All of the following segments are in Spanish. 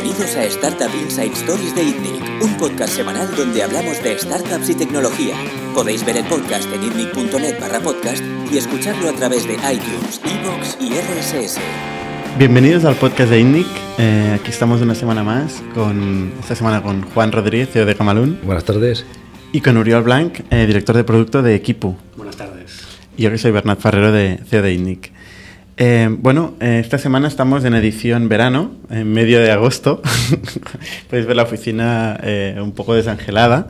Bienvenidos a Startup Inside Stories de ITNIC, un podcast semanal donde hablamos de startups y tecnología. Podéis ver el podcast en itnic.net barra podcast y escucharlo a través de iTunes, Evox y RSS. Bienvenidos al podcast de INNIC. Eh, aquí estamos una semana más, con esta semana con Juan Rodríguez, CEO de Camalún. Buenas tardes. Y con Uriol Blanc, eh, director de producto de Equipo. Buenas tardes. Y yo que soy Bernat Ferrero, de CEO de INNIC. Eh, bueno, eh, esta semana estamos en edición verano, en medio de agosto. Podéis ver la oficina eh, un poco desangelada,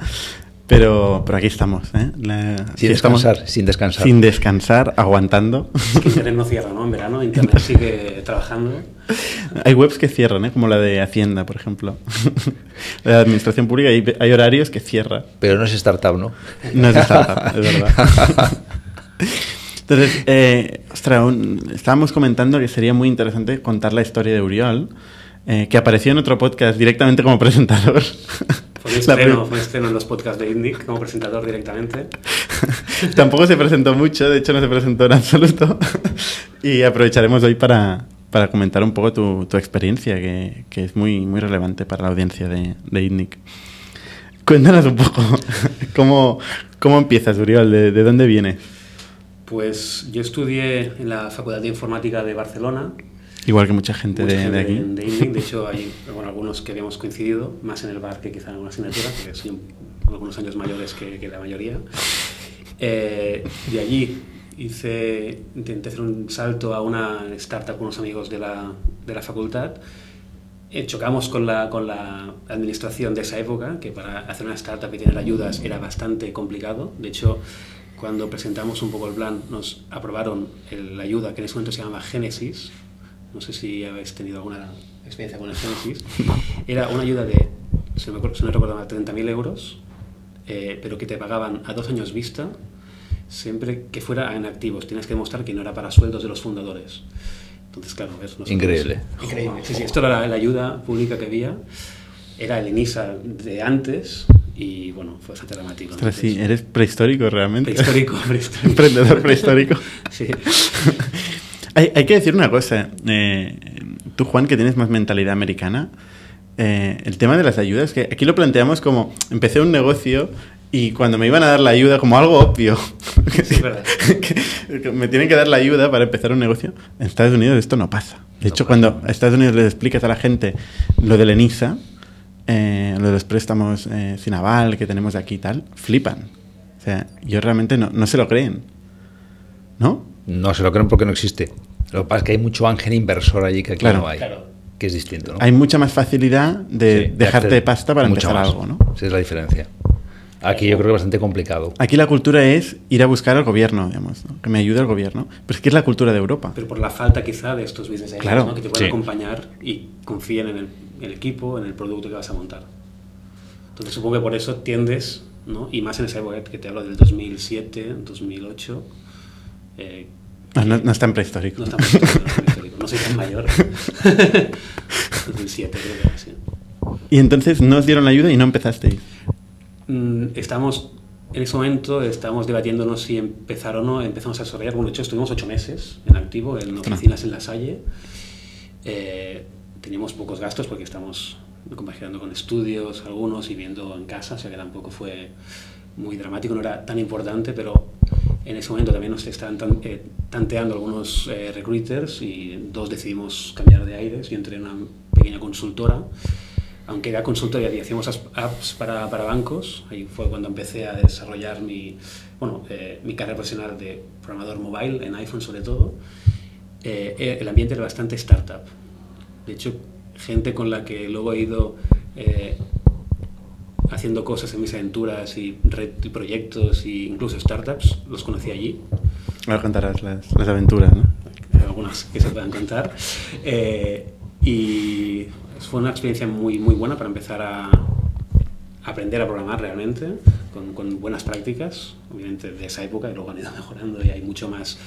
pero, pero aquí estamos. ¿eh? La- Sin estamos descansar, sin descansar. Sin descansar, aguantando. Es que Internet no cierra, ¿no? En verano Internet sigue trabajando. hay webs que cierran, ¿eh? como la de Hacienda, por ejemplo. la de Administración Pública, hay, hay horarios que cierra. Pero no es startup, ¿no? No es startup, es verdad. Entonces, eh, ostras, un- estábamos comentando que sería muy interesante contar la historia de Uriol, eh, que apareció en otro podcast directamente como presentador. Fue un La estreno, pri- fue un estreno en los podcasts de Indic como presentador directamente. Tampoco se presentó mucho, de hecho no se presentó en absoluto. y aprovecharemos hoy para, para comentar un poco tu, tu experiencia, que, que es muy, muy relevante para la audiencia de, de ITNIC. Cuéntanos un poco, ¿cómo, cómo empiezas, Uriol? ¿De, de dónde vienes? Pues yo estudié en la Facultad de Informática de Barcelona. Igual que mucha gente, Mucha de, gente de aquí. De, Indic, de hecho hay bueno, algunos que habíamos coincidido, más en el bar que quizá en alguna asignatura, porque soy un- algunos años mayores que, que la mayoría. Eh, de allí hice, intenté hacer un salto a una startup con unos amigos de la, de la facultad. Eh, chocamos con la, con la administración de esa época, que para hacer una startup y tener ayudas era bastante complicado. De hecho, cuando presentamos un poco el plan, nos aprobaron la ayuda que en ese momento se llamaba Génesis. No sé si habéis tenido alguna experiencia con el Génesis. Era una ayuda de, si no, si no recuerdo mal, 30.000 euros, eh, pero que te pagaban a dos años vista siempre que fuera en activos. Tienes que demostrar que no era para sueldos de los fundadores. Entonces, claro, nosotros- Increíble. Increíble. Sí, sí, esto era la, la ayuda pública que había. Era el ENISA de antes y, bueno, fue bastante dramático. Ostras, sí, eres prehistórico realmente. Prehistórico, prehistórico. Emprendedor prehistórico. Sí. hay, hay que decir una cosa. eh, tú, Juan, que tienes más mentalidad americana, eh, el tema de las ayudas, que aquí lo planteamos como, empecé un negocio y cuando me iban a dar la ayuda, como algo obvio, Sí, que me tienen que dar la ayuda para empezar un negocio, en Estados Unidos esto no pasa. De No hecho, pasa. cuando a Estados Unidos les explicas a la gente lo del ENISA, eh, lo de los préstamos eh, sin aval que tenemos aquí y tal, flipan. O sea, yo realmente no, no se lo creen. ¿No? No se lo creen porque no existe. Lo que pasa es que hay mucho ángel inversor allí que aquí Claro. no hay. Claro. Que es distinto, ¿no? Hay mucha más facilidad de Sí, dejarte de pasta para mucho empezar más. algo, ¿no? Esa es la diferencia. Aquí yo creo que es bastante complicado. Aquí la cultura es ir a buscar al gobierno, digamos, ¿no? que me ayude el gobierno. Pero es que es la cultura de Europa. Pero por la falta quizá de estos business angels, Claro. ¿no? que te pueden Sí. acompañar y confíen en el, en el equipo, en el producto que vas a montar. Entonces supongo que por eso tiendes, ¿no? y más en esa época que te hablo del 2007, 2008, eh, No, no, no es tan prehistórico. no estamos en el histórico, no soy tan mayor. 2007 creo que era, sí. Y entonces no os dieron la ayuda y no empezasteis. Mm, Estamos, en ese momento, estamos debatiéndonos si empezar o no. Empezamos a desarrollar, bueno, de hecho estuvimos ocho meses en activo, en oficinas en La Salle. Eh, teníamos pocos gastos porque estamos compaginando con estudios, algunos, y viendo en casa, o sea que tampoco fue muy dramático, no era tan importante, pero en ese momento también nos estaban tan- eh, tanteando algunos eh, recruiters y dos decidimos cambiar de aires. Yo entré en una pequeña consultora aunque era consultoría y hacíamos apps para, para bancos, ahí fue cuando empecé a desarrollar mi, bueno, eh, mi carrera profesional de programador mobile, en iPhone sobre todo, eh, eh, el ambiente era bastante startup. De hecho, gente con la que luego he ido eh, haciendo cosas en mis aventuras y, red- y proyectos e incluso startups, los conocí allí Ahora contarás las, las aventuras, ¿no? algunas que se puedan contar. Eh, y fue una experiencia muy, muy buena para empezar a aprender a programar realmente, con, con buenas prácticas, obviamente de esa época, y luego han ido mejorando y hay mucho más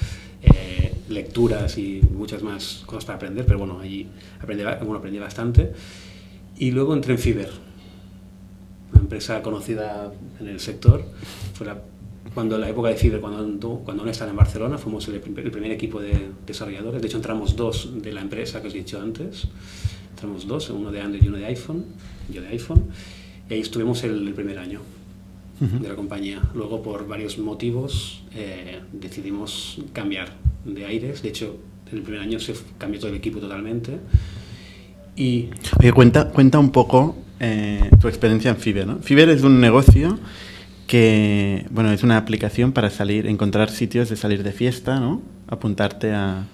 eh, lecturas y muchas más cosas para aprender, pero bueno, allí aprendí, bueno, aprendí bastante. Y luego entré en Fiverr, una empresa conocida en el sector. Fue cuando la época de Fiverr, cuando, cuando estaba en Barcelona, fuimos el, prim- el primer equipo de desarrolladores. De hecho, entramos dos de la empresa que os he dicho antes. Tenemos dos, uno de Android y uno de iPhone, yo de iPhone, y ahí estuvimos el primer año de la compañía. Luego, por varios motivos, eh, decidimos cambiar de aires. De hecho, en el primer año se cambió todo el equipo totalmente. Y Oye, cuenta, cuenta un poco eh, tu experiencia en Fiverr, ¿no? Fiverr es un negocio que, bueno, es una aplicación para salir, encontrar sitios de salir de fiesta, ¿no? Apuntarte a...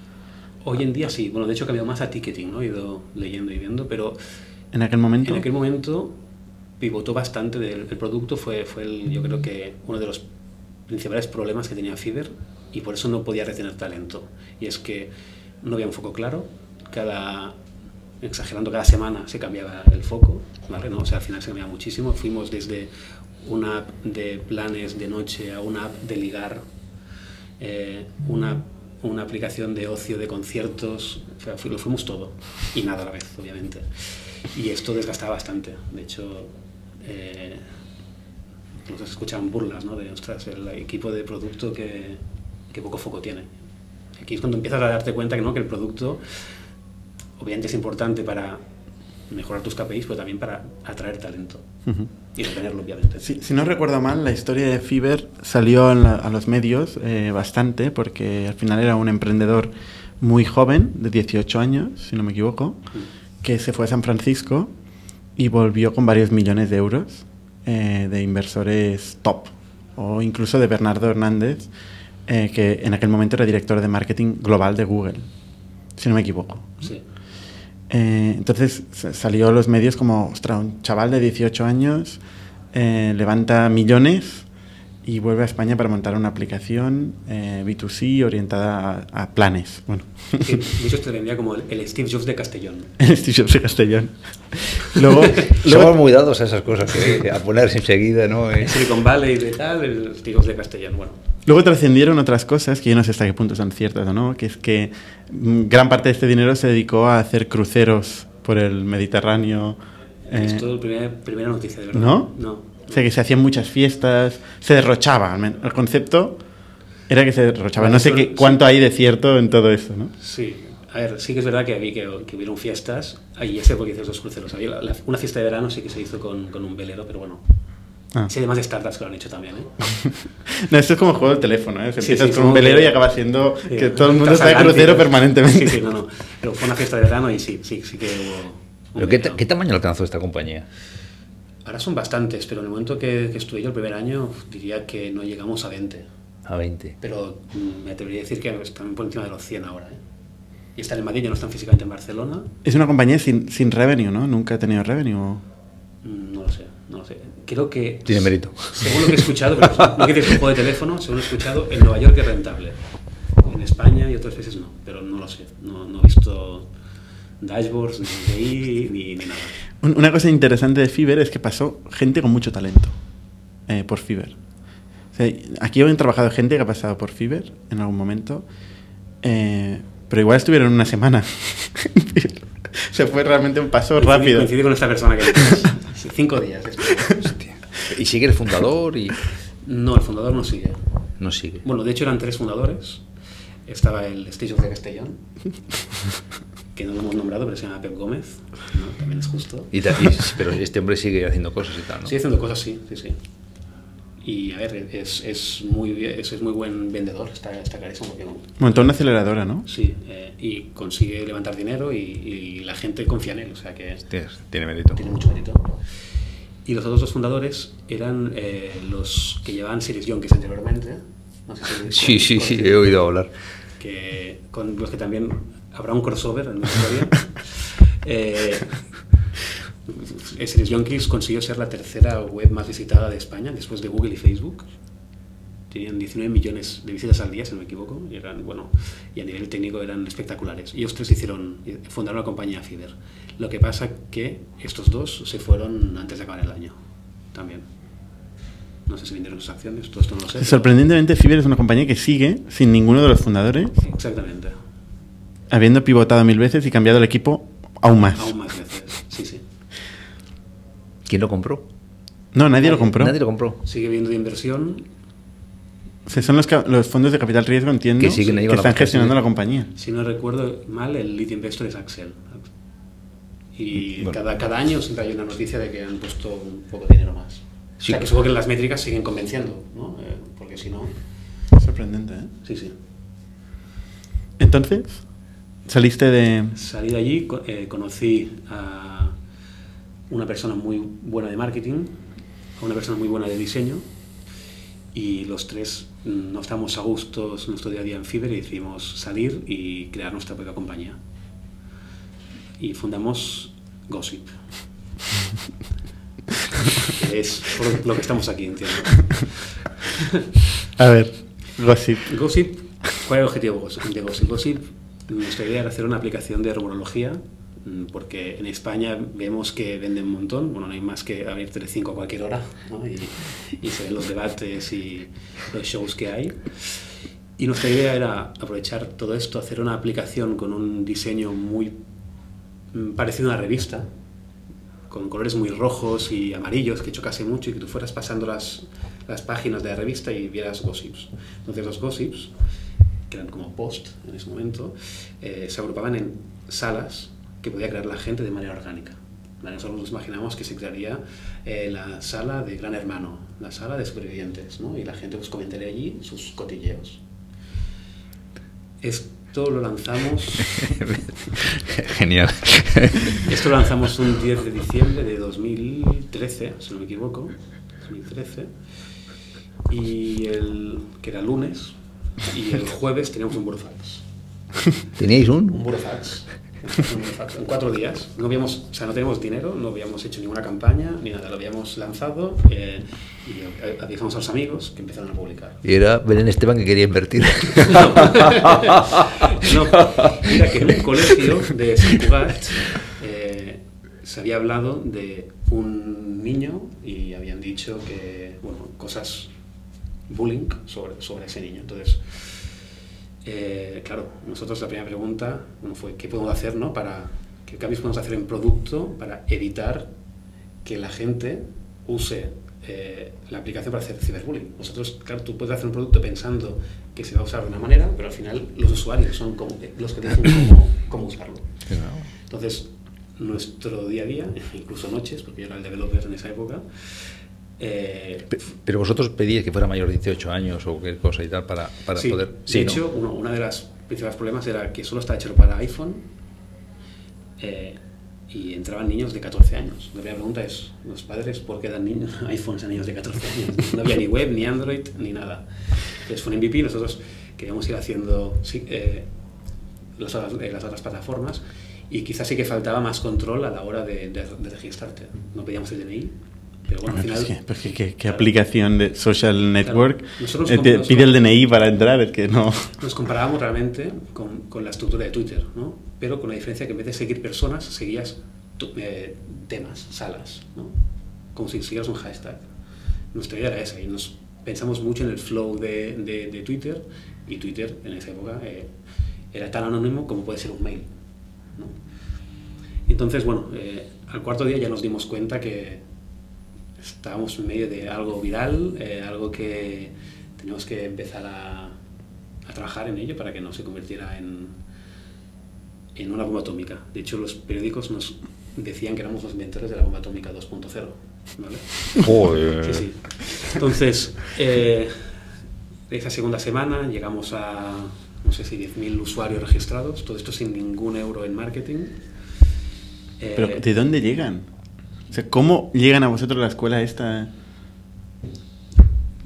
hoy en día sí, bueno, de hecho ha cambiado más a ticketing, ¿no? He ido leyendo y viendo, pero En aquel momento... En aquel momento pivotó bastante del el producto, fue, fue el, yo creo que uno de los principales problemas que tenía Fiverr y por eso no podía retener talento. Y es que no había un foco claro, cada, exagerando, cada semana se cambiaba el foco, ¿vale? ¿No? O sea, al final se cambiaba muchísimo. Fuimos desde una app de planes de noche a una app de ligar, eh, una, una aplicación de ocio, de conciertos, o sea, fu- lo fuimos todo y nada a la vez, obviamente. Y esto desgastaba bastante. De hecho, eh, nos escuchaban burlas, ¿no? De, ostras, el equipo de producto que, que poco foco tiene. Aquí es cuando empiezas a darte cuenta que, ¿no? que el producto obviamente es importante para mejorar tus KPIs, pero también para atraer talento Ujú. y retenerlo, obviamente. Si, si no recuerdo mal, la historia de Fiverr salió la- a los medios eh, bastante porque al final era un emprendedor muy joven, de 18 años, si no me equivoco, que se fue a San Francisco y volvió con varios millones de euros eh, de inversores top, o incluso de Bernardo Hernández, eh, que en aquel momento era director de marketing global de Google, si no me equivoco. Sí. Eh, entonces sa- salió a los medios como, ostras, un chaval de 18 años levanta millones y vuelve a España para montar una aplicación eh, B2C orientada a, a planes. Bueno, Sí, de hecho, te vendría como el, el Steve Jobs de Castellón. el Steve Jobs de Castellón. Luego, Somos luego muy dados a esas cosas, que a ponerse enseguida, ¿no? Eh, Silicon Valley de tal, el Steve Jobs de Castellón. Bueno, Luego trascendieron otras cosas que yo no sé hasta qué punto son ciertas o no, que es que mm, gran parte de este dinero se dedicó a hacer cruceros por el Mediterráneo. eh, es todo el primer, primera noticia, de verdad. ¿No? No. O sea, que se hacían muchas fiestas, se derrochaba. El concepto era que se derrochaba. No sé qué, cuánto hay de cierto en todo eso, ¿no? Sí, a ver, sí que es verdad que vi que, que hubieron fiestas, ahí ya sé por qué dices los cruceros. Había la- la- una fiesta de verano sí que se hizo con, con un velero, pero bueno. Ah. Sí, además de startups que lo han hecho también, ¿eh? No, esto es como juego del teléfono, ¿eh? Se Sí, empiezas sí, con un velero que- y acaba siendo Sí, que todo el mundo está de crucero permanentemente. Sí, sí, no, no. Pero fue una fiesta de verano y sí, sí, sí que hubo. ¿Pero qué, qué tamaño alcanzó esta compañía? Ahora son bastantes, pero en el momento que, que estuve yo el primer año, diría que no llegamos a 20. A 20. Pero mm, me atrevería a decir que están por encima de los 100 ahora, ¿eh? Y están en Madrid, ya no están físicamente en Barcelona. Es una compañía sin, sin revenue, ¿no? Nunca ha tenido revenue. o- Mm, No lo sé, no lo sé. Creo que. Tiene mérito. Según lo que he escuchado, pero no quiere decir un juego de teléfono, según he escuchado, en Nueva York es rentable. En España y otras veces no, pero no lo sé. No, no he visto dashboards, ni DI, ni, ni nada. Un- Una cosa interesante de Fiverr es que pasó gente con mucho talento eh, por Fiverr. O sea, aquí han trabajado gente que ha pasado por Fiverr en algún momento, eh, pero igual estuvieron una semana. Se fue realmente un paso rápido. Coincidí con esta persona que Cinco días. Hostia. Y sigue el fundador y No, el fundador no sigue. no sigue. Bueno, de hecho eran tres fundadores. Estaba el Stage of de Castellón, que no lo hemos nombrado, pero se llama Pep Gómez, ¿no? también es justo. Y ta- y- pero este hombre sigue haciendo cosas y tal, ¿no? Sigue haciendo cosas, sí, sí, sí. Y a ver, es, es, muy, es, es muy buen vendedor, está, está clarísimo. Porque, Montó una aceleradora, ¿no? sí, eh, y consigue levantar dinero y, y la gente confía en él, o sea que Hostias, tiene mérito. tiene mucho mérito. Y los otros dos fundadores eran eh, los que llevaban Series Yonkis anteriormente. No sé si Sí, sí, sí, he oído hablar. que con los que también habrá un crossover en la historia. eh, Series Yonkis consiguió ser la tercera web más visitada de España después de Google y Facebook. Tenían 19 millones de visitas al día, si no me equivoco, y, eran, bueno, y a nivel técnico eran espectaculares. Ellos tres hicieron, fundaron la compañía Fiverr. Lo que pasa que estos dos se fueron antes de acabar el año, también. No sé si vendieron sus acciones, todo esto no lo sé. Sorprendentemente, Fiverr es una compañía que sigue sin ninguno de los fundadores, Exactamente. Habiendo pivotado mil veces y cambiado el equipo aún más. Aún más veces, sí, sí. ¿Quién lo compró? No, nadie lo compró. Nadie lo compró. Sigue viendo de inversión. O sea, son los, los fondos de capital riesgo, entiendo, Que siguen ahí la están gestionando sí. la compañía. Si no recuerdo mal, el lead investor es Axel. Y Bueno. cada, cada año siempre hay una noticia de que han puesto un poco de dinero más. O sea, Sí. que supongo que las métricas siguen convenciendo, ¿no? Eh, porque si no... Sorprendente, ¿eh? Sí, sí. Entonces, saliste de... Salí de allí, eh, conocí a una persona muy buena de marketing, a una persona muy buena de diseño y los tres no estábamos a gusto en nuestro día a día en Fiverr y decidimos salir y crear nuestra propia compañía. Y fundamos Gossip. que es por lo que estamos aquí, entiendo. A ver, Gossip. Gossip, ¿cuál era el objetivo de Gossip? Gossip, nuestra idea era hacer una aplicación de rumorología, mm, porque en España vemos que venden un montón, bueno, no hay más que abrir Telecinco a cualquier hora, ¿no? y, y se ven los debates y los shows que hay. Y nuestra idea era aprovechar todo esto, hacer una aplicación con un diseño muy mm, parecido a una revista, con colores muy rojos y amarillos que chocase mucho y que tú fueras pasando las, las páginas de la revista y vieras gossips. Entonces los gossips, que eran como post en ese momento, eh, se agrupaban en salas que podía crear la gente de manera orgánica. Nosotros nos imaginamos que se crearía eh, la sala de Gran Hermano, la sala de supervivientes, ¿no? y la gente pues, comentaría allí sus cotilleos. Esto lo lanzamos Genial. Esto lo lanzamos un 10 de diciembre de 2013, si no me equivoco. 2013. Y el, que era lunes. Y el jueves teníamos un burofax. ¿Teníais Un un? burofax. En cuatro días. No habíamos, o sea, no teníamos dinero, no habíamos hecho ninguna campaña, ni nada. Lo habíamos lanzado eh, y avisamos a los amigos que empezaron a publicar. Y era Belén Esteban que quería invertir. No, mira que en un colegio de Cugat eh, se había hablado de un niño y habían dicho que, bueno, cosas bullying sobre, sobre ese niño. Entonces, eh, claro, nosotros la primera pregunta bueno, fue qué podemos hacer, ¿no? Para qué cambios podemos hacer en producto para evitar que la gente use eh, la aplicación para hacer ciberbullying. Nosotros, claro, tú puedes hacer un producto pensando que se va a usar de una manera, pero al final los usuarios son como, los que dicen cómo, cómo usarlo. Entonces, nuestro día a día, incluso noches, porque yo era el developer en esa época, eh, Pe- Pero vosotros pedíais que fuera mayor de 18 años o qué cosa y tal para, para sí, poder. de ¿no? hecho, uno, una de las principales problemas era que solo está hecho para iPhone eh, y entraban niños de 14 años. La primera pregunta es, ¿los padres por qué dan niños, iPhones a niños de 14 años? No había ni web, ni Android, ni nada. Entonces fue un MVP, nosotros queríamos ir haciendo sí, eh, las, otras, eh, las otras plataformas y quizás sí que faltaba más control a la hora de, de- de registrarte. No pedíamos el DNI, pero bueno, al Hombre, final... pues que- pues que- ¿Qué Claro. aplicación de social network Nosotros eh, te pide el DNI para entrar? Es que no. Nos comparábamos realmente con, con la estructura de Twitter, ¿no? pero con la diferencia que en vez de seguir personas, seguías tu- eh, temas, salas, ¿no? como si siguieras un hashtag. Nuestra idea era esa y nos pensamos mucho en el flow de, de- de Twitter y Twitter en esa época eh, era tan anónimo como puede ser un mail. ¿no? Entonces, bueno, eh, al cuarto día ya nos dimos cuenta que estábamos en medio de algo viral, eh, algo que teníamos que empezar a, a trabajar en ello para que no se convirtiera en, en una bomba atómica. De hecho, los periódicos nos decían que éramos los inventores de la bomba atómica 2.0. ¿vale? Joder. Sí, sí. Entonces, eh, esa segunda semana llegamos a, no sé si 10.000 usuarios registrados, todo esto sin ningún euro en marketing. Eh, Pero ¿de dónde llegan? O sea, ¿cómo llegan a vosotros la escuela esta?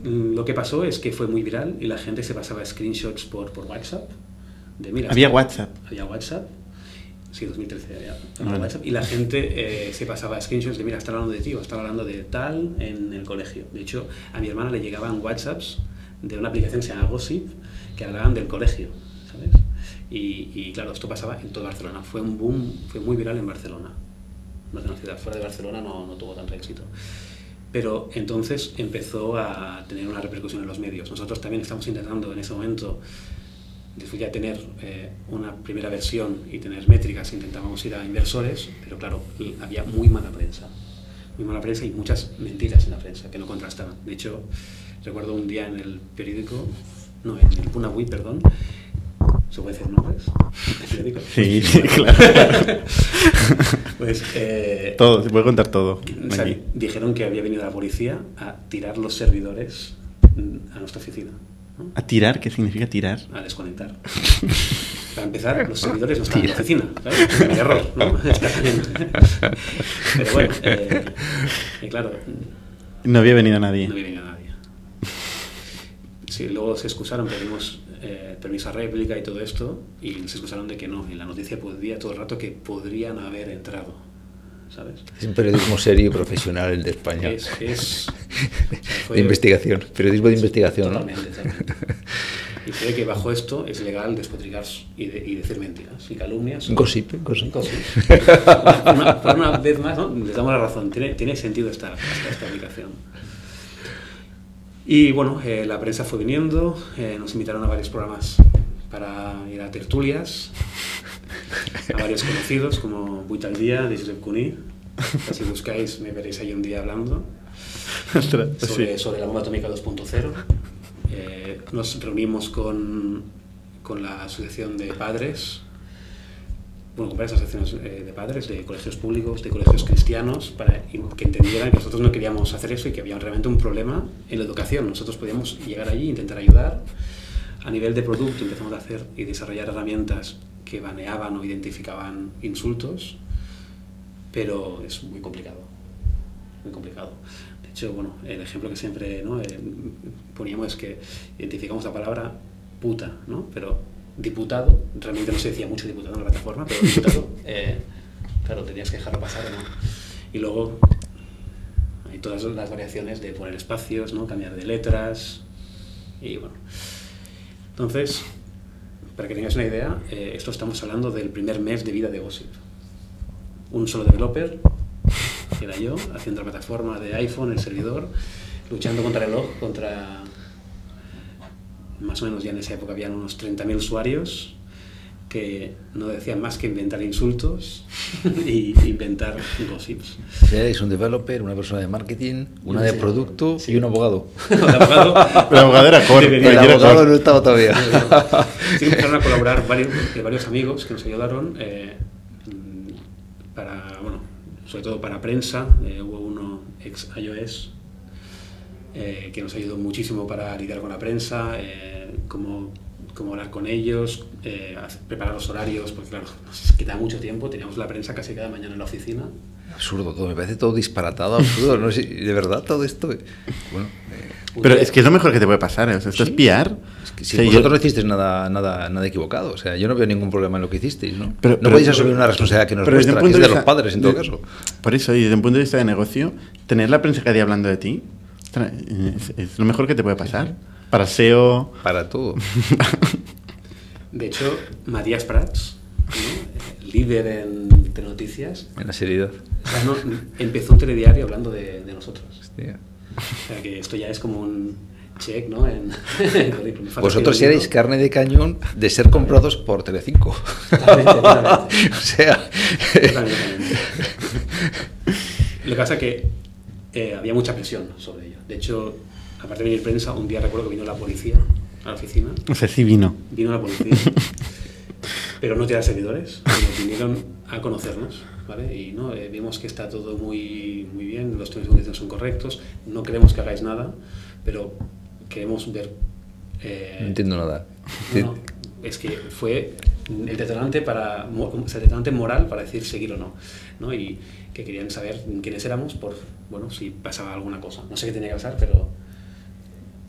Mm, Lo que pasó es que fue muy viral y la gente se pasaba screenshots por, por WhatsApp. De, mira, Había WhatsApp. Había WhatsApp. Sí, 2013 había, había Vale. WhatsApp. Y la gente eh, se pasaba screenshots de, mira, está hablando de ti o está hablando de tal en el colegio. De hecho, a mi hermana le llegaban WhatsApps de una aplicación que se llama Gossip que hablaban del colegio, ¿sabes? Y, y, claro, esto pasaba en toda Barcelona. Fue un boom, fue muy viral en Barcelona. Una ciudad fuera de Barcelona, no, no tuvo tanto éxito. Pero entonces empezó a tener una repercusión en los medios. Nosotros también estamos intentando en ese momento, después ya tener eh, una primera versión y tener métricas, intentábamos ir a inversores, pero claro, había muy mala prensa. Muy mala prensa y muchas mentiras en la prensa que no contrastaban. De hecho, recuerdo un día en el periódico, no, en el Punahui, perdón, ¿se puede decir nombres? ¿El periódico? Sí, sí, claro. Pues eh, Todo, se puede contar todo. o sea, aquí. dijeron que había venido la policía a tirar los servidores mm, a nuestra oficina, ¿no? ¿A tirar? ¿Qué significa tirar? a desconectar. Para empezar, los servidores no estaban en la oficina, ¿sabes? Error, ¿no? Pero bueno, eh, y claro, No había venido nadie. no viene nadie. Sí, luego se excusaron, pedimos eh, permiso a réplica y todo esto, y se excusaron de que no, en la noticia podía todo el rato que podrían haber entrado, ¿sabes? Es un periodismo serio y profesional el de España. Es, es- o sea, de investigación, periodismo de investigación, ¿no? Totalmente. Y cree que bajo esto es legal despotricar y, de- y decir mentiras y calumnias. Gossip, gossip. Gossip. Por una, por una vez más, ¿no? les damos la razón. Tiene, tiene sentido esta, esta, esta aplicación. Y bueno, eh, la prensa fue viniendo, eh, nos invitaron a varios programas para ir a tertulias, a varios conocidos como Buit al Día, de Josep Cuní. Si buscáis, me veréis ahí un día hablando sobre, sobre la bomba atómica 2.0. Eh, nos reunimos con, con la asociación de padres, bueno, con varias asociaciones eh, de padres, de colegios públicos, de colegios cristianos, para que entendieran que nosotros no queríamos hacer eso y que había realmente un problema en la educación. Nosotros podíamos llegar allí, intentar ayudar. A nivel de producto empezamos a hacer y desarrollar herramientas que baneaban o identificaban insultos, pero es muy complicado muy complicado. De hecho, bueno, el ejemplo que siempre ¿no? Eh, poníamos es que identificamos la palabra puta, ¿no? Pero diputado, realmente no se decía mucho diputado en la plataforma, pero diputado, eh, claro, tenías que dejarlo pasar, ¿no? Y luego hay todas las variaciones de poner espacios, ¿no? Cambiar de letras y bueno. Entonces, para que tengáis una idea, eh, esto estamos hablando del primer mes de vida de Gossip. Un solo developer, que era yo, haciendo la plataforma de iPhone, el servidor, luchando contra el reloj, contra... Más o menos ya en esa época habían unos 30.000 usuarios que no decían más que inventar insultos y inventar gossips. O sea, es un developer, una persona de marketing, una de producto Sí. y un abogado. El abogado- El abogado era El abogado no estaba todavía. Sí, empezaron a colaborar varios, varios amigos que nos ayudaron eh, para, bueno, sobre todo para prensa. eh, hubo uno ex iOS eh, que nos ayudó muchísimo para lidiar con la prensa, eh, cómo, cómo hablar con ellos, eh, preparar los horarios, porque claro, nos quitaba mucho tiempo. Teníamos la prensa casi cada mañana en la oficina. Absurdo todo, me parece todo disparatado, absurdo. No sé, de verdad todo esto. eh, Bueno, eh, Pero es que es lo mejor que te puede pasar. ¿eh? O sea, esto Sí. es piar. es que si O sea, yo- vosotros no hicisteis nada, nada, nada equivocado, o sea, yo no veo ningún problema en lo que hicisteis, ¿no? Pero- no pero- podéis asumir una responsabilidad que no es pero desde vuestra, un que es punto de los padres en todo de- caso. Por eso, y desde un punto de vista de negocio, tener la prensa cada día hablando de ti es, es lo mejor que te puede pasar. Para SEO. Para todo. De hecho, Matías Prats, ¿no? Eh, líder en de noticias, En la seriedad. o sea, no, empezó un telediario hablando de, de nosotros. Hostia. O sea, que esto ya es como un check, ¿no? En, Vosotros erais carne de cañón de ser comprados por Telecinco. Totalmente, totalmente. o sea, Totalmente, totalmente. Lo que pasa es que eh, había mucha presión sobre ello. De hecho, aparte de venir prensa, un día recuerdo que vino la policía a la oficina. O sea, sí vino. Vino la policía, pero no tirar servidores, vinieron a conocernos, ¿vale? Y ¿no? Eh, vimos que está todo muy, muy bien, los términos y condiciones son correctos, no queremos que hagáis nada, pero queremos ver... eh, no entiendo nada. no, no, es que fue el detonante, para, mo- o sea, el detonante moral para decir seguir o no, ¿no? Y que querían saber quiénes éramos por, bueno, si pasaba alguna cosa. No sé qué tenía que pasar, pero...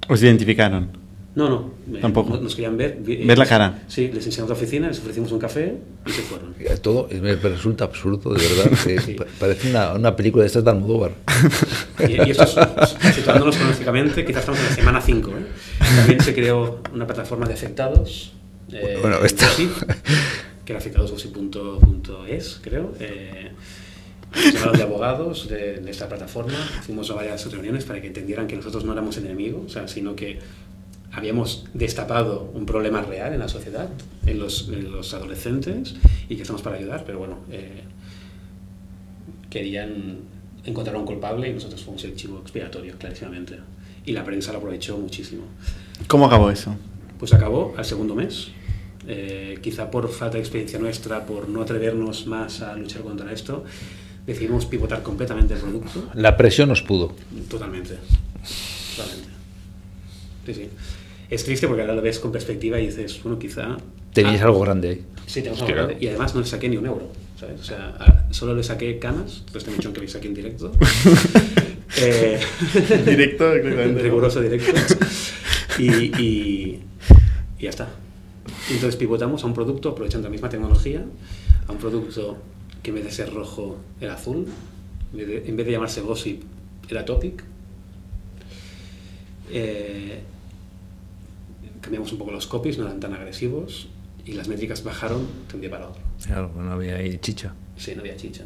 Os identificaron. No, no. eh, Tampoco. no- Nos querían ver. vi- Ver la cara. Sí, les enseñamos la oficina, les ofrecimos un café y se fueron. Todo eh, me resulta absurdo, de verdad. que Sí. pa- Parece una, una película de estas de Almodóvar. Y, y esto es, situándonos cronológicamente, quizás estamos en la semana 5. ¿eh? También se creó una plataforma de afectados. eh, Bueno, esto- Gossip, que era afectadosgossip.es, creo. De abogados de, de esta plataforma. Fuimos a varias reuniones para que entendieran que nosotros no éramos enemigos, o sea, sino que habíamos destapado un problema real en la sociedad, en los, en los adolescentes, y que estamos para ayudar, pero bueno, eh, querían encontrar a un culpable y nosotros fuimos el chivo expiatorio, clarísimamente. Y la prensa lo aprovechó muchísimo. ¿Cómo acabó eso? Pues acabó al segundo mes. eh, quizá por falta de experiencia nuestra, por no atrevernos más a luchar contra esto, decidimos pivotar completamente el producto. La presión nos pudo. Totalmente. Totalmente. Sí, sí. Es triste porque ahora lo ves con perspectiva y dices, bueno, quizá... Teníais Ah, algo grande ahí. Sí, tenemos algo Claro. grande. Y además no le saqué ni un euro, ¿sabes? O sea, solo le saqué canas, pues te he dicho que le saqué en directo. eh, Directo, exactamente. riguroso directo. Y, y- y ya está. Entonces pivotamos a un producto aprovechando la misma tecnología, a un producto que en vez de ser rojo era azul, en vez de, en vez de llamarse Gossip era Topic. Eh, cambiamos un poco los copies, no eran tan agresivos y las métricas bajaron de un día para otro. Claro, no había ahí chicha. Sí, no había chicha.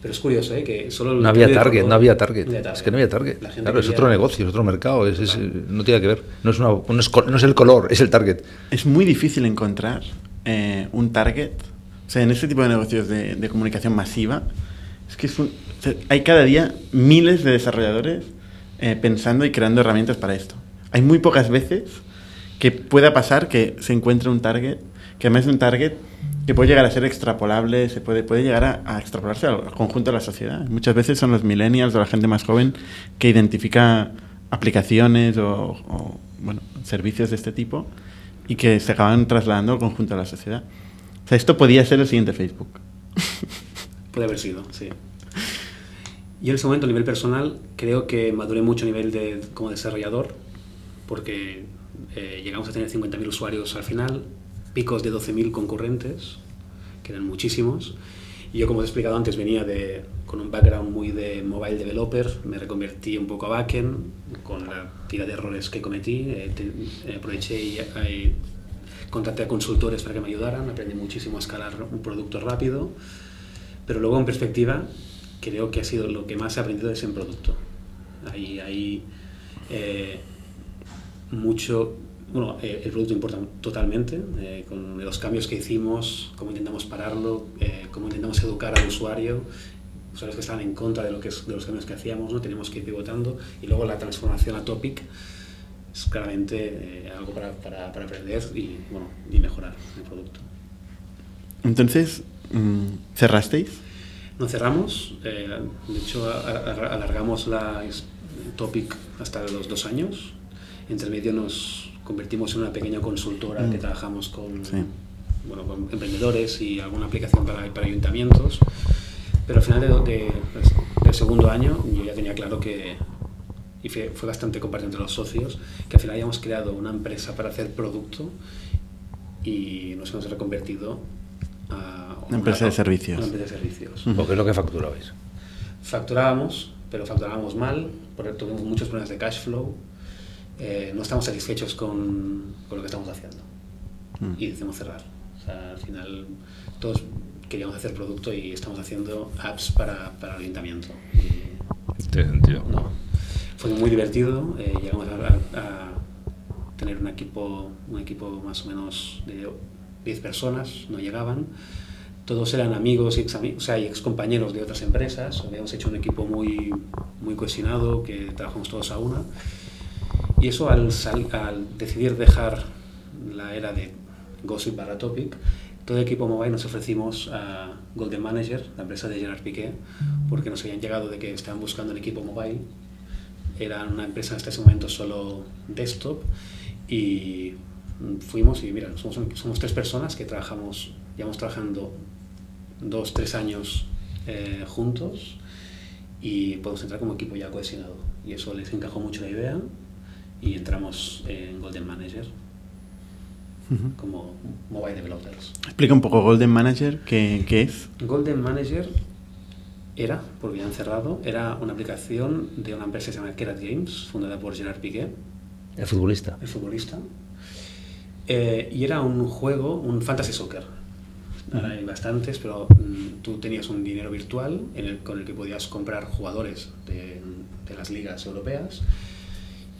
Pero es curioso, ¿eh? Que solo No había target, color- no había target. no había Es que no había target. La gente Claro, es otro negocio, es otro mercado, es, es- Claro. no tiene que ver. No es, una, no es co- no es el color, es el target. Es muy difícil encontrar eh, un target. O sea, en este tipo de negocios de, de comunicación masiva, es que es un- hay cada día miles de desarrolladores eh, pensando y creando herramientas para esto. Hay muy pocas veces que pueda pasar que se encuentre un target, que además es un target que puede llegar a ser extrapolable, se puede, puede llegar a, a extrapolarse al conjunto de la sociedad. Muchas veces son los millennials o la gente más joven que identifica aplicaciones o, o, bueno, servicios de este tipo y que se acaban trasladando al conjunto de la sociedad. Esto podía ser el siguiente Facebook. Puede haber sido, sí. Yo en ese momento, a nivel personal, creo que maduré mucho a nivel de, como desarrollador, porque eh, llegamos a tener 50.000 usuarios al final, picos de 12.000 concurrentes, que eran muchísimos. Y yo, como os he explicado antes, venía de, con un background muy de mobile developer, me reconvertí un poco a backend, con la tira de errores que cometí, eh, eh, aproveché y contraté a consultores para que me ayudaran, aprendí muchísimo a escalar un producto rápido, pero luego en perspectiva creo que ha sido lo que más he aprendido es en producto. Ahí hay eh, mucho, bueno, eh, el producto importa totalmente, eh, con los cambios que hicimos, cómo intentamos pararlo, cómo intentamos educar al usuario, usuarios que estaban en contra de, lo que de los cambios que hacíamos, ¿no? teníamos que ir pivotando, y luego la transformación a Topic es claramente eh, algo para, para, para aprender y, bueno, y mejorar el producto. Entonces, mm, ¿cerrasteis? No cerramos, eh, de hecho alargamos la topic hasta los dos años. Entre medio nos convertimos en una pequeña consultora Mm. que trabajamos con, Sí. bueno, con emprendedores y alguna aplicación para, para ayuntamientos. Pero al final de- de- del segundo año yo ya tenía claro que, y fue, fue bastante compartido entre los socios, que al final habíamos creado una empresa para hacer producto y nos hemos reconvertido a Una empresa de servicios. Una empresa de servicios. Porque es lo que facturabais. Facturábamos, pero facturábamos mal, porque tuvimos muchos problemas de cash flow. eh, no estamos satisfechos con, con lo que estamos haciendo Mm. y decidimos cerrar. O sea, al final todos queríamos hacer producto y estamos haciendo apps para, para el ayuntamiento. Y Tiene sentido. no. Fue muy divertido. eh, llegamos a, a- tener un equipo, un equipo más o menos de 10 personas, no llegaban. Todos eran amigos y ex, o sea, ex compañeros de otras empresas. Habíamos hecho un equipo muy, muy cohesionado, que trabajamos todos a una. Y eso al, decidir dejar la era de Gossip barra Topic, todo el equipo mobile nos ofrecimos a Golden Manager, la empresa de Gerard Piqué, porque nos habían llegado de que estaban buscando un equipo mobile. Era una empresa hasta ese momento solo desktop y fuimos y mira, somos, somos tres personas que trabajamos, llevamos trabajando dos, tres años eh, juntos y podemos entrar como equipo ya cohesionado. Y eso les encajó mucho la idea y entramos en Golden Manager como mobile developers. Explica un poco Golden Manager, ¿qué, qué es? Golden Manager era, porque ya han cerrado, era una aplicación de una empresa que se llama Kerat Games, fundada por Gerard Piqué, El futbolista. el futbolista. Eh, y era un juego, un fantasy soccer. Ahora hay bastantes, pero mm, tú tenías un dinero virtual en el- con el que podías comprar jugadores de, de las ligas europeas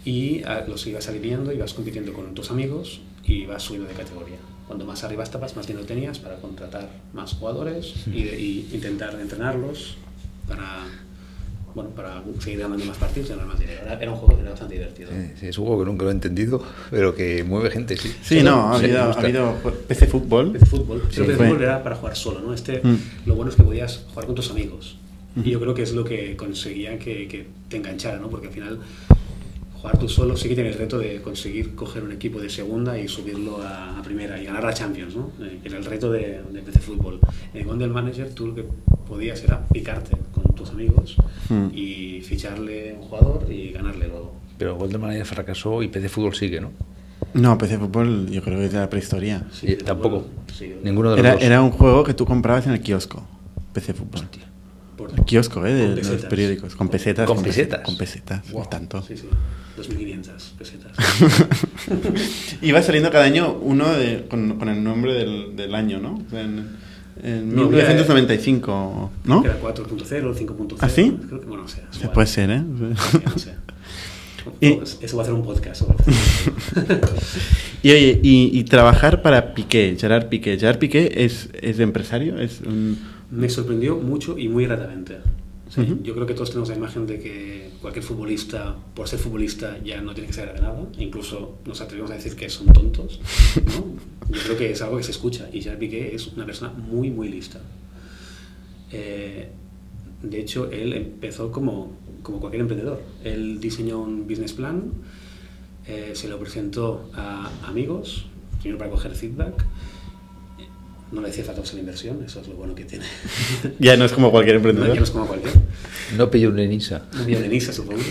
y ah, los ibas alineando, ibas compitiendo con tus amigos y ibas subiendo de categoría. Cuando más arriba estabas, más dinero tenías para contratar más jugadores y, de- y intentar entrenarlos para, bueno, para seguir ganando más partidos en el Madrid. Era, era un juego que era bastante divertido. Eh, sí, es un juego que nunca lo he entendido, pero que mueve gente, sí. Sí, no, ha Sí, habido, ha habido PC Fútbol. PC Fútbol. Sí, Pero PC Fútbol era para jugar solo, ¿no? Este, Mm. lo bueno es que podías jugar con tus amigos. Y yo creo que es lo que conseguía que, que te enganchara, ¿no? Porque al final, jugar tú solo sí que tienes el reto de conseguir coger un equipo de segunda y subirlo a, a primera y ganar la Champions, ¿no? Eh, Era el reto de, de PC Fútbol. En Wonder Manager tú lo que podías era picarte tus amigos Mm. y ficharle un jugador y ganarle luego. Pero Golden Manager fracasó y PC Fútbol sigue, ¿no? No, PC Fútbol yo creo que es de la prehistoria. Sí, Y de tampoco. sí. Ninguno de los Era, dos. era un juego que tú comprabas en el kiosco. PC Fútbol. Por- El kiosco, ¿eh? De con los pesetas. periódicos. Con pesetas. ¿Con pesetas? Con pesetas. Wow. y tanto. Sí, sí. 2.500 pesetas. Iba saliendo cada año uno de- con, con el nombre del, del año, ¿no? O sea, En, en No, 1995, ¿no? Que era 4.0, 5.0. ¿Ah, sí? Creo que, bueno, o sea, puede ser, ¿eh? No sé. Y- Eso va a hacer un podcast Y oye, y, y trabajar para Piqué, Gerard Piqué. Gerard Piqué es, es empresario, es un... Me sorprendió mucho y muy gratamente. Sí, Ujú. Yo creo que todos tenemos la imagen de que cualquier futbolista, por ser futbolista, ya no tiene que saber de nada. Incluso nos atrevemos a decir que son tontos. ¿no? Yo creo que es algo que se escucha. Y Gerard Piqué es una persona muy, muy lista. Eh, de hecho, él empezó como, como cualquier emprendedor. Él diseñó un business plan, eh, se lo presentó a amigos, primero para coger feedback. No le decía falta la inversión, eso es lo bueno que tiene. Ya no es como cualquier No, emprendedor. ya no es como cualquier. No pilló un Enisa. Un violinista, supongo.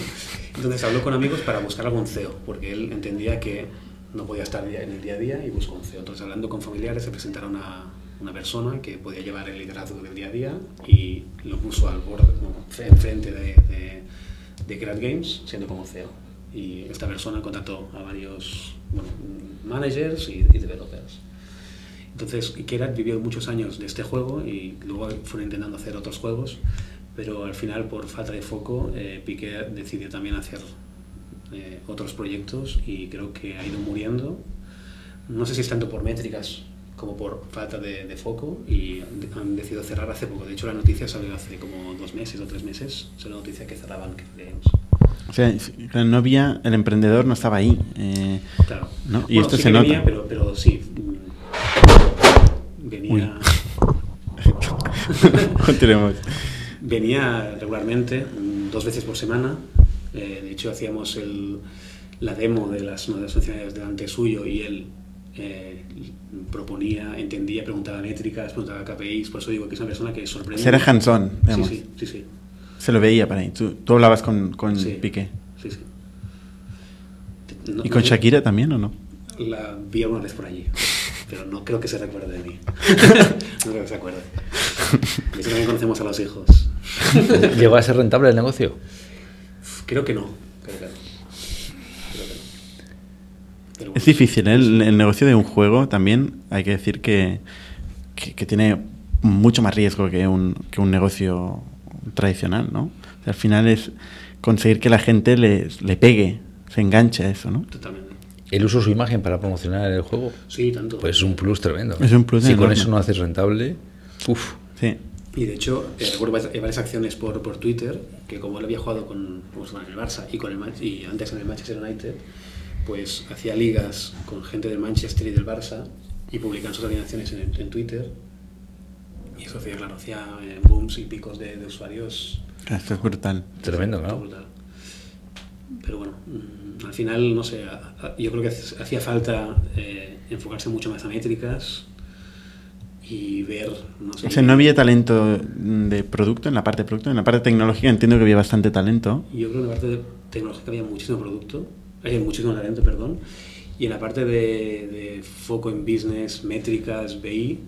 Entonces habló con amigos para buscar algún CEO, porque él entendía que no podía estar en el día a día y buscó un CEO. Entonces, hablando con familiares, se presentaron a una persona que podía llevar el liderazgo del día a día y lo puso al borde, enfrente de, de, de Grad Games, siendo como CEO. Y esta persona contactó a varios bueno, managers y, y developers. Entonces, Kerat vivió muchos años de este juego y luego fueron intentando hacer otros juegos, pero al final, por falta de foco, eh, Piqué decidió también hacer eh, otros proyectos y creo que ha ido muriendo. No sé si es tanto por métricas como por falta de, de foco y han, han decidido cerrar hace poco. De hecho, la noticia salió hace como dos meses o tres meses. Es la noticia que cerraban Games. O sea, no había, el emprendedor no estaba ahí. eh, Claro. ¿no? Y Bueno, esto sí se nota. venía, pero, pero sí. Venía. Continuemos. Venía regularmente, dos veces por semana. Eh, de hecho, hacíamos el- la demo de las nuevas funcionalidades delante suyo y él eh, proponía, entendía, preguntaba métricas, preguntaba KPIs. Por eso digo que es una persona que sorprende. Era hands-on, Sí, digamos. sí, sí. sí. Se lo veía para ahí. Tú, tú hablabas con, con Sí. Piqué. sí, sí. No- ¿Y con no- Shakira también o no? La vi una vez por allí, pero no creo que se recuerde de mí. no creo que se acuerde. De hecho, también conocemos a los hijos. ¿Llegó a ser rentable el negocio? Creo que no. Creo que no. Creo que no. Pero Es difícil, ¿eh? el, el negocio de un juego también hay que decir que, que, que tiene mucho más riesgo que un, que un negocio tradicional, ¿no? O sea, al final es conseguir que la gente le, le pegue, se enganche a eso, ¿no? Totalmente. ¿El uso de su imagen para promocionar el juego? Sí, tanto. Pues es un plus tremendo. Es un plus Si con enorme. eso no haces rentable, uff. Sí. Y de hecho, eh, recuerdo varias, varias acciones por, por Twitter, que como él había jugado con, llama, en el Barça y, con el, y antes en el Manchester United, pues hacía ligas con gente del Manchester y del Barça y publicaban sus alineaciones en, en Twitter. Y eso hacía, claro, hacía eh, booms y picos de, de usuarios. Esto es brutal. Tremendo, claro. brutal. Pero bueno, mm, al final, no sé, yo creo que hacía falta eh, enfocarse mucho más a métricas y ver, no sé. O sea, no había talento de producto, en la parte de producto, en la parte tecnológica entiendo que había bastante talento. Yo creo que en la parte de tecnológica había muchísimo producto, hay muchísimo talento, perdón, y en la parte de, de foco en business, métricas, BI,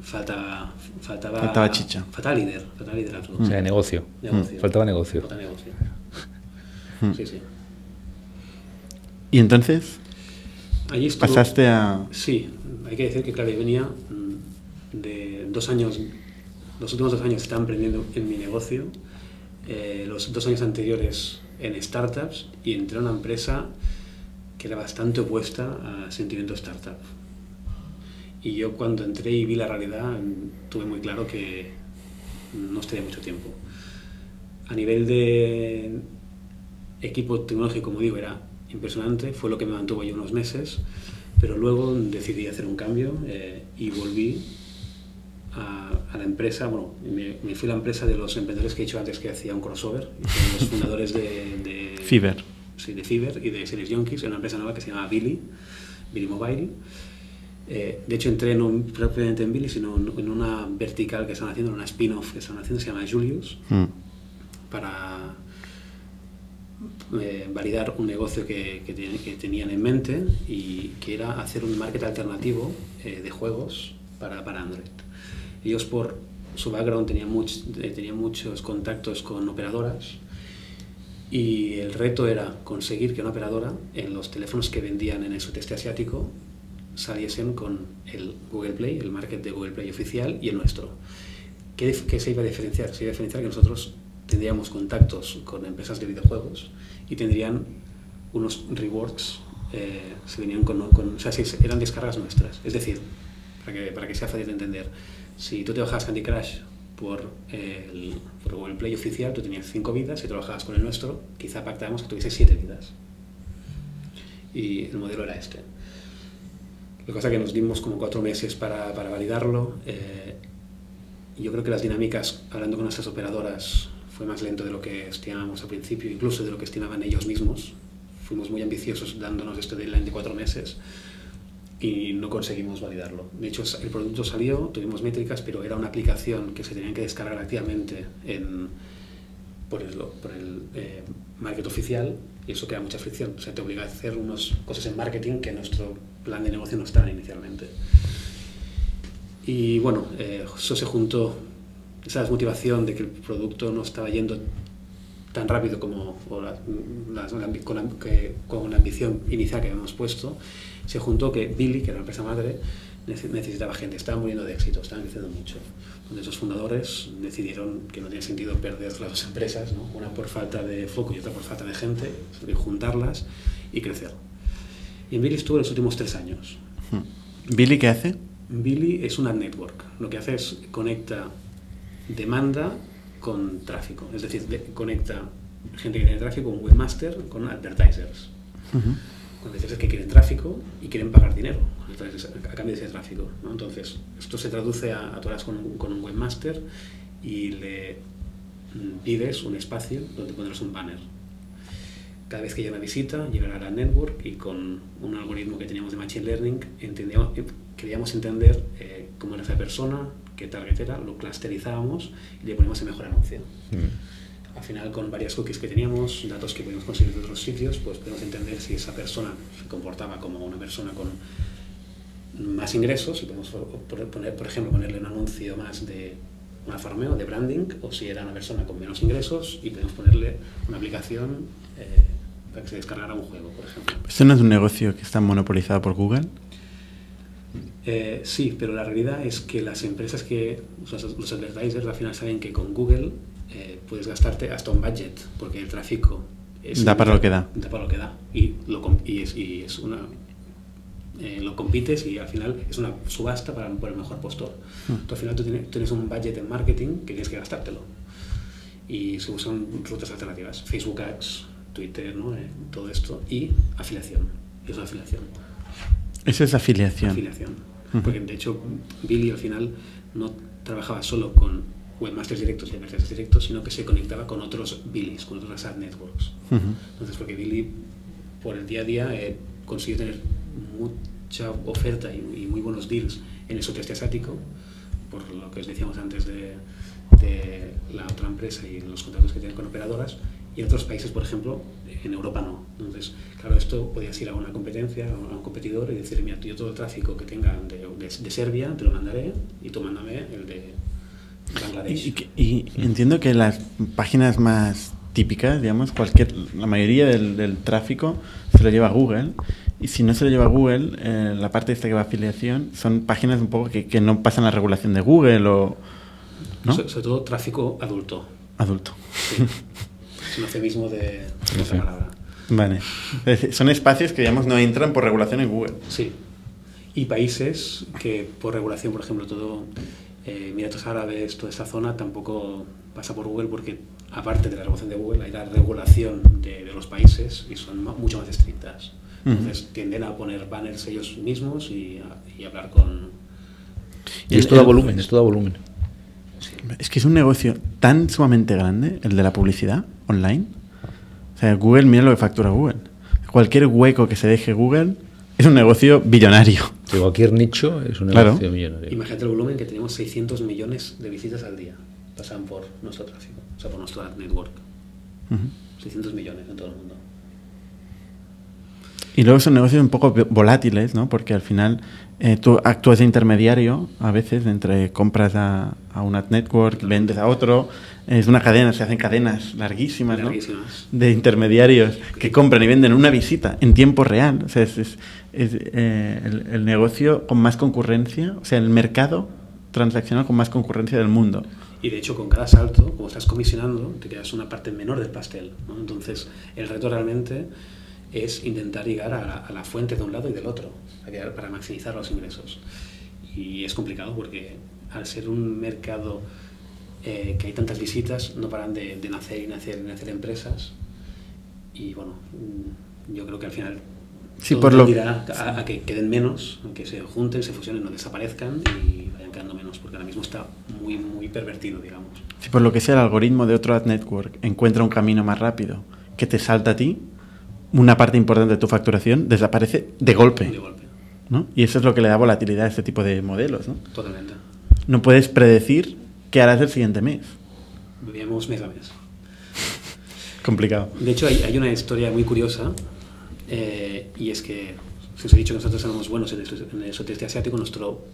faltaba, faltaba, Faltaba chicha. Faltaba líder, faltaba liderazgo. O sea, negocio. Negocio. Faltaba negocio. Faltaba negocio. Mm. Sí, sí. Y entonces Allí estuvo- pasaste a... Sí, hay que decir que claro, yo venía mm, de dos años, los últimos dos años estaba emprendiendo en mi negocio, eh, los dos años anteriores en startups y entré a una empresa que era bastante opuesta a sentimiento startup. Y yo cuando entré y vi la realidad tuve muy claro que no estaría mucho tiempo. a nivel de equipo tecnológico, como digo, era impresionante, fue lo que me mantuvo ahí unos meses, pero luego decidí hacer un cambio eh, y volví a, a, la empresa, bueno, me, me, fui a la empresa de los emprendedores que he dicho antes que hacía un crossover, los fundadores de, de Fiverr. Sí, de Fiverr y de Series Junkies, en una empresa nueva que se llama Billy, Billy Mobile. Eh, de hecho, entré no propiamente en Billy, sino en una vertical que están haciendo, una spin-off que están haciendo, se llama Julius, mm. para eh, validar un negocio que, que, que, tenían en mente y que era hacer un market alternativo eh, de juegos para, para, Android. Ellos, por su background, tenían, much, eh, tenían muchos contactos con operadoras y el reto era conseguir que una operadora en los teléfonos que vendían en el sudeste asiático saliesen con el Google Play, el market de Google Play oficial y el nuestro. ¿Qué, ¿Qué, se iba a diferenciar? Se iba a diferenciar que nosotros tendríamos contactos con empresas de videojuegos y tendrían unos rewards, eh, se venían con, con, o sea, eran descargas nuestras. Es decir, para que, para que sea fácil de entender, si tú te bajas Candy Crush por, el, por Google Play oficial, tú tenías 5 vidas, si trabajabas con el nuestro, quizá pactábamos que tuviese 7 vidas. Y el modelo era este. Lo que pasa es que nos dimos como 4 meses para, para validarlo. Eh, yo creo que las dinámicas, hablando con nuestras operadoras, fue más lento de lo que estimábamos al principio, incluso de lo que estimaban ellos mismos. Fuimos muy ambiciosos dándonos este deadline de cuatro meses y no conseguimos validarlo. De hecho, el producto salió, tuvimos métricas, pero era una aplicación que se tenían que descargar activamente en, por el, por el eh, market oficial y eso crea mucha fricción. O sea, te obliga a hacer unas cosas en marketing que nuestro plan de negocio no estaban inicialmente. Y bueno, eh, eso se juntó esa desmotivación de que el producto no estaba yendo tan rápido como la, la, con, la, que, con, la, ambición inicial que habíamos puesto, se juntó que Billy, que era la empresa madre, necesitaba gente, estaba muriendo de éxito, estaban creciendo mucho. Entonces los fundadores decidieron que no tenía sentido perder las dos empresas, ¿no? una por falta de foco y otra por falta de gente, juntarlas y crecer. Y en Billy estuvo los últimos tres años. ¿Billy qué hace? Billy es una network. Lo que hace es conecta demanda con tráfico. Es decir, de, conecta gente que tiene tráfico, un webmaster, con advertisers. Uh -huh. Con advertisers que quieren tráfico y quieren pagar dinero a cambio de ese tráfico. ¿no? Entonces, esto se traduce a, a todas con, con un webmaster y le pides un espacio donde pondrás un banner. Cada vez que llega una visita, llegará a la network y con un algoritmo que teníamos de Machine Learning queríamos entender eh, cómo era esa persona, qué target era, lo clusterizábamos y le poníamos el mejor anuncio. Mm. Al final, con varias cookies que teníamos, datos que podíamos conseguir de otros sitios, pues podemos entender si esa persona se comportaba como una persona con más ingresos, y podemos poner, por ejemplo, ponerle un anuncio más de un Alfa Romeo, de branding, o si era una persona con menos ingresos, y podemos ponerle una aplicación eh, para que se descargara un juego, por ejemplo. ¿Esto no es un negocio que está monopolizado por Google? Eh, sí, pero la realidad es que las empresas que, los advertisers al final saben que con Google eh, puedes gastarte hasta un budget, porque el tráfico es da para lo que da. Da para lo que da. Y, lo, y, es, y es, una. Eh, lo compites y al final es una subasta para por el mejor postor. Hmm. Tú, al final tú tienes, tienes, un budget en marketing que tienes que gastártelo. Y se usan rutas alternativas: Facebook Ads, Twitter, ¿no? Eh, todo esto. Y afiliación. Y es afiliación. Eso es afiliación. Afiliación. Porque de hecho Billy al final no trabajaba solo con webmasters directos y advertisers directos, sino que se conectaba con otros Billys, con otras ad networks. Uh -huh. Entonces, porque Billy por el día a día eh, consigue tener mucha oferta y, y, muy buenos deals en el sudeste asiático, por lo que os decíamos antes de, de la otra empresa y los contactos que tienen con operadoras, y en otros países, por ejemplo, en Europa no. Entonces, claro, esto podías ir a una competencia, a un competidor y decir, mira, yo todo el tráfico que tenga de, de, de Serbia te lo mandaré y tú mándame el de Bangladesh. Y, y, y, entiendo que las páginas más típicas, digamos, cualquier, la mayoría del, del tráfico se lo lleva a Google. Y si no se lo lleva a Google, eh, la parte esta que va a afiliación, son páginas un poco que, que no pasan la regulación de Google o... ¿no? So, sobre todo tráfico adulto. Adulto. Sí. es un eufemismo de, de esa palabra. Vale. Son espacios que, digamos, no entran por regulación en Google. Sí. Y países que por regulación, por ejemplo, todo eh, Emiratos Árabes, toda esta zona, tampoco pasa por Google porque, aparte de la regulación de Google, hay la regulación de, de los países y son mucho más estrictas. Entonces tienden a poner banners ellos mismos y, a- y hablar con... Y esto da volumen, esto da volumen. Es que es un negocio tan sumamente grande, el de la publicidad online. O sea, Google, mira lo que factura Google. Cualquier hueco que se deje Google es un negocio billonario. Que cualquier nicho es un Claro. negocio millonario. Imagínate el volumen que tenemos 600 millones de visitas al día. Pasan por nuestro tráfico, o sea, por nuestro ad network. 600 millones en todo el mundo. Y luego son negocios un poco volátiles, ¿no? Porque al final eh, tú actúas de intermediario a veces entre compras a, a un ad network, vendes a otro. Es una cadena, se hacen cadenas larguísimas, ¿no? Larguísimas. De intermediarios que compran y venden una visita en tiempo real. O sea, es, es- es, eh, el, el negocio con más concurrencia, o sea, el mercado transaccional con más concurrencia del mundo. Y de hecho, con cada salto, como estás comisionando, te quedas una parte menor del pastel. ¿no? Entonces, el reto realmente es intentar llegar a la, a la fuente de un lado y del otro, para- maximizar los ingresos. Y es complicado porque al ser un mercado eh, que hay tantas visitas, no paran de, de nacer y nacer y nacer empresas. Y bueno, yo creo que al final Sí, todo por lo- a, a que queden menos, a que se junten, se fusionen, no desaparezcan y vayan quedando menos, porque ahora mismo está muy, muy pervertido, digamos. Si por lo que sea el algoritmo de otro ad network encuentra un camino más rápido que te salta a ti, una parte importante de tu facturación desaparece de golpe. De golpe, ¿no? Y eso es lo que le da volatilidad a este tipo de modelos. ¿no? totalmente. no puedes predecir qué harás el siguiente mes. Vivíamos mes a mes. Complicado. De hecho, hay, hay una historia muy curiosa, eh, y es que, si os he dicho que nosotros éramos buenos en el, en el sudeste asiático, nuestro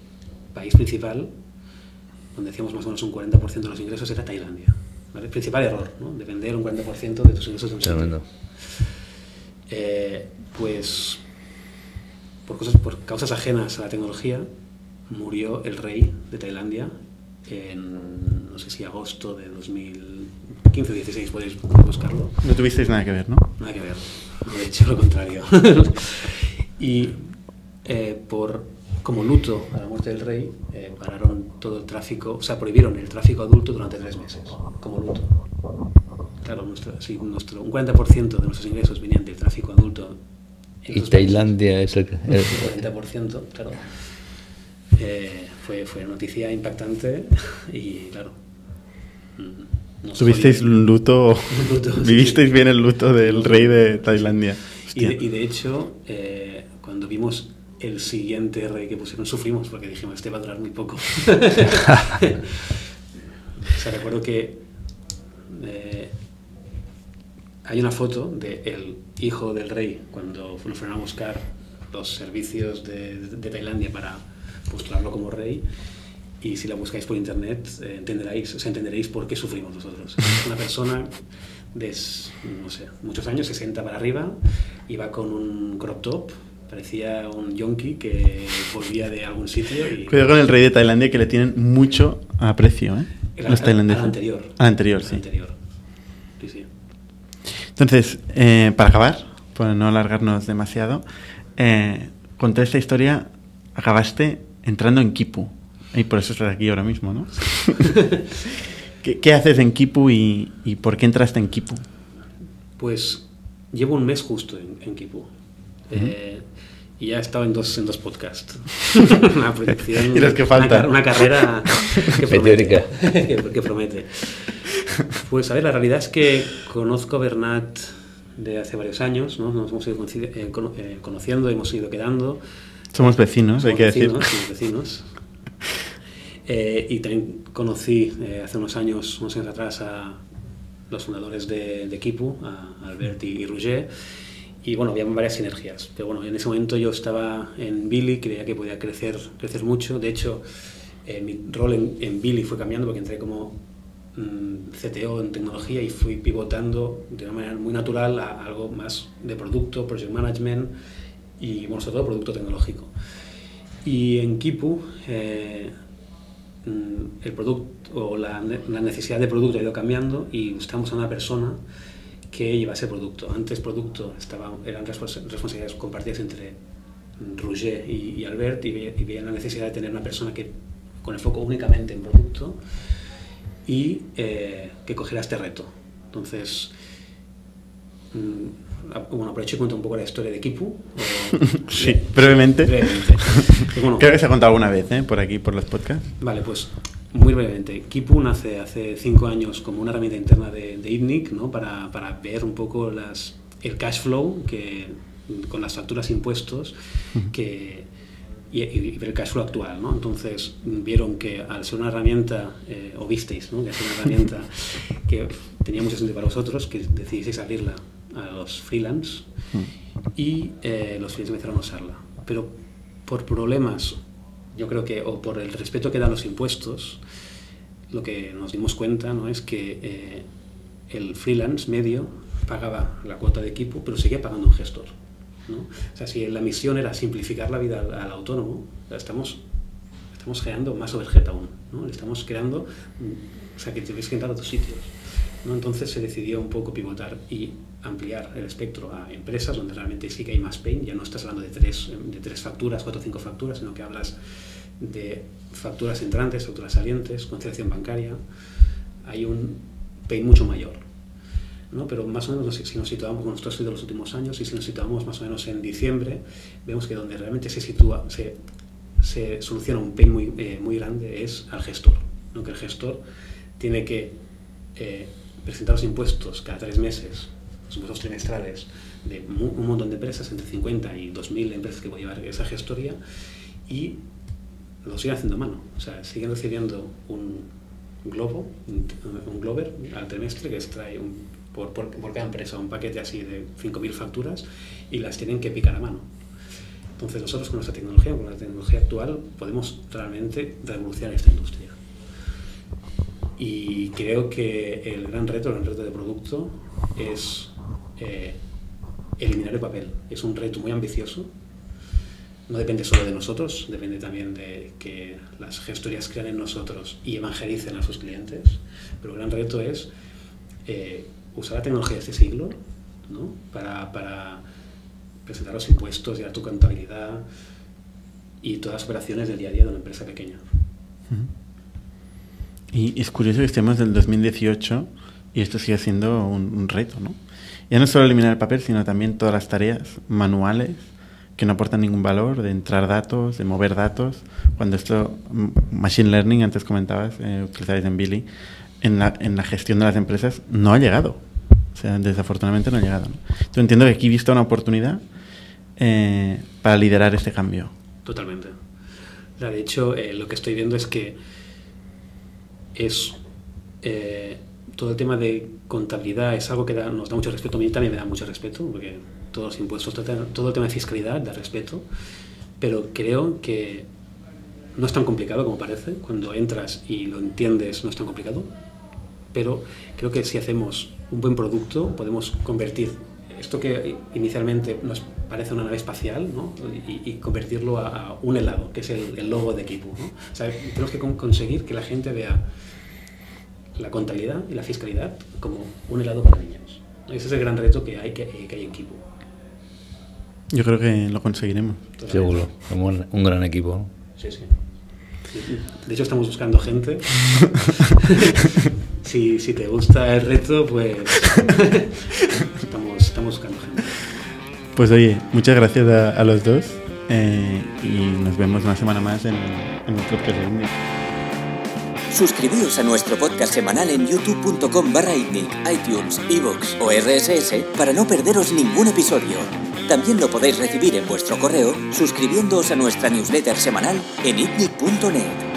país principal, donde hacíamos más o menos un 40% de los ingresos, era Tailandia. ¿vale? Principal error, ¿no? De vender un 40% de tus ingresos de un sitio. Tremendo. Eh, pues por, cosas, por causas ajenas a la tecnología murió el rey de Tailandia en no sé si agosto de 2015 o 16 podéis buscarlo. No tuvisteis nada que ver, ¿no? nada que ver. De hecho lo contrario. Y eh, por como luto a la muerte del rey eh, pararon todo el tráfico o sea prohibieron el tráfico adulto durante tres meses como luto claro nuestro, si nuestro, un 40% de nuestros ingresos venían del tráfico adulto en Y Tailandia es el que... el- 40%, claro. Eh, fue, fue noticia impactante y claro. mm, nos Tuvisteis luto, luto, sí. vivisteis bien el luto del rey de Tailandia. Y de, Hostia. y de hecho, eh, cuando vimos el siguiente rey que pusieron, sufrimos porque dijimos, este va a durar muy poco. o sea, recuerdo que eh, hay una foto del hijo del rey cuando lo fueron a buscar los servicios de, de Tailandia para postularlo como rey. Y si la buscáis por internet, eh, entenderéis, o sea, entenderéis por qué sufrimos nosotros. Es una persona de, s- no sé, muchos años, 60 para arriba, iba con un crop top, parecía un yonki que volvía de algún sitio y... Cuidado con el rey de Tailandia que le tienen mucho aprecio, ¿eh? Los tailandeses. al anterior. Al anterior, Al sí. anterior. Entonces, eh, para acabar, para no alargarnos demasiado, eh, con toda esta historia acabaste entrando en Kipu. Y por eso estás aquí ahora mismo, ¿no? ¿Qué, qué haces en Kipu y, y por qué entraste en Kipu? Pues llevo un mes justo en, en Kipu. Eh, y ya he estado en dos, en dos podcasts. una proyección. Y los que una faltan. car- Una, carrera que promete. Meteórica. que, que promete. Pues a ver, la realidad es que conozco a Bernat de hace varios años, ¿no? Nos hemos ido eh, eh, conociendo, hemos ido quedando. Somos vecinos, hay Somos que vecinos, decir. somos vecinos. Eh, y también conocí eh, hace unos años, unos años atrás, a los fundadores de, de Kipu, a Albert y, y Roger. Y bueno, había varias sinergias. Pero bueno, en ese momento yo estaba en Billy, creía que podía crecer, crecer mucho. De hecho, eh, mi rol en, en Billy fue cambiando porque entré como CTO en tecnología y fui pivotando de una manera muy natural a algo más de producto, project management y bueno, sobre todo producto tecnológico. Y en Kipu, eh, mm, el producto o la, la necesidad de producto ha ido cambiando y buscamos a una persona que llevase producto. Antes producto estaba, eran respons- responsabilidades compartidas entre mm, Roger y, y Albert y, y veían la necesidad de tener una persona que con el foco únicamente en producto y eh, que cogiera este reto. Entonces, mm, bueno, aprovecho y cuento un poco la historia de Kipu. sí, brevemente. brevemente. Bueno, Creo que se ha contado alguna vez ¿eh? por aquí, por los podcasts. Vale, pues muy brevemente. Kipu nace hace cinco años como una herramienta interna de, de ITNIC ¿no? para, para ver un poco las, el cash flow que, con las facturas impuestos que, y, y, ver el cash flow actual. ¿no? Entonces vieron que al ser una herramienta, eh, o visteis, ¿no? que es una herramienta que tenía mucho sentido para vosotros, que decidisteis abrirla a los freelance y eh, los freelance empezaron a usarla. Pero por problemas, yo creo que, o por el respeto que dan los impuestos, lo que nos dimos cuenta ¿no? es que eh, el freelance medio pagaba la cuota de equipo, pero seguía pagando un gestor. O sea, si la misión era simplificar la vida al, al autónomo, estamos, estamos creando más overhead aún. ¿no? Estamos creando, o sea, que tienes que entrar a otros sitios. ¿no? Entonces se decidió un poco pivotar y ampliar el espectro a empresas donde realmente sí que hay más pain. Ya no estás hablando de tres, de tres facturas, cuatro o cinco facturas, sino que hablas de facturas entrantes, facturas salientes, conciliación bancaria. Hay un pain mucho mayor. ¿No? Pero más o menos si nos situamos con nuestro estudio de los últimos años y si nos situamos más o menos en diciembre, vemos que donde realmente se sitúa, se, soluciona un pain muy, eh, muy grande es al gestor. ¿no? Que el gestor tiene que eh, presentar los impuestos cada tres meses, los impuestos trimestrales de un montón de empresas, entre 50 y 2.000 empresas que puede llevar esa gestoría, y lo siguen haciendo a mano. O sea, siguen recibiendo un globo, un glober al trimestre que extrae un, por, por, por, cada empresa un paquete así de 5.000 facturas y las tienen que picar a mano. Entonces nosotros con nuestra tecnología, con la tecnología actual, podemos realmente revolucionar esta industria. Y creo que el gran reto, el gran reto de producto es eh, eliminar el papel. Es un reto muy ambicioso. No depende solo de nosotros, depende también de que las gestorías crean en nosotros y evangelicen a sus clientes. Pero el gran reto es eh, usar la tecnología de este siglo ¿no? para, presentar los impuestos, llevar tu contabilidad y todas las operaciones del día a día de una empresa pequeña. Y es curioso que estemos del 2018 y esto sigue siendo un, un, reto, ¿no? Ya no solo eliminar el papel, sino también todas las tareas manuales que no aportan ningún valor, de entrar datos, de mover datos. Cuando esto, Machine Learning, antes comentabas, eh, utilizáis en Billy, en la, en la, gestión de las empresas no ha llegado. Sea, desafortunadamente no ha llegado. ¿no? Entiendo que aquí he visto una oportunidad eh, para liderar este cambio. Totalmente. De hecho, eh, lo que estoy viendo es que es eh, todo el tema de contabilidad es algo que nos da mucho respeto. A mí también me da mucho respeto, porque todos los impuestos, todo el tema de fiscalidad da respeto, pero creo que no es tan complicado como parece. Cuando entras y lo entiendes, no es tan complicado. Pero creo que si hacemos un buen producto, podemos convertir esto que inicialmente nos parece una nave espacial ¿no? y, y, convertirlo a, a, un helado, que es el, el logo de equipo. ¿no? O sea, tenemos que con conseguir que la gente vea la contabilidad y la fiscalidad como un helado para niños. Ese es el gran reto que hay, que, que hay en Kipu. Yo creo que lo conseguiremos. Seguro, somos un gran equipo. ¿no? Sí, sí. De hecho, estamos buscando gente. si, si, te gusta el reto, pues estamos, estamos, buscando gente. Pues oye, muchas gracias a, a los dos eh, y nos vemos una semana más en, en el podcast. Suscribíos a nuestro podcast semanal en youtube.com barra iTunes, iVoox o RSS para no perderos ningún episodio. También lo podéis recibir en vuestro correo suscribiéndoos a nuestra newsletter semanal en itnic.net.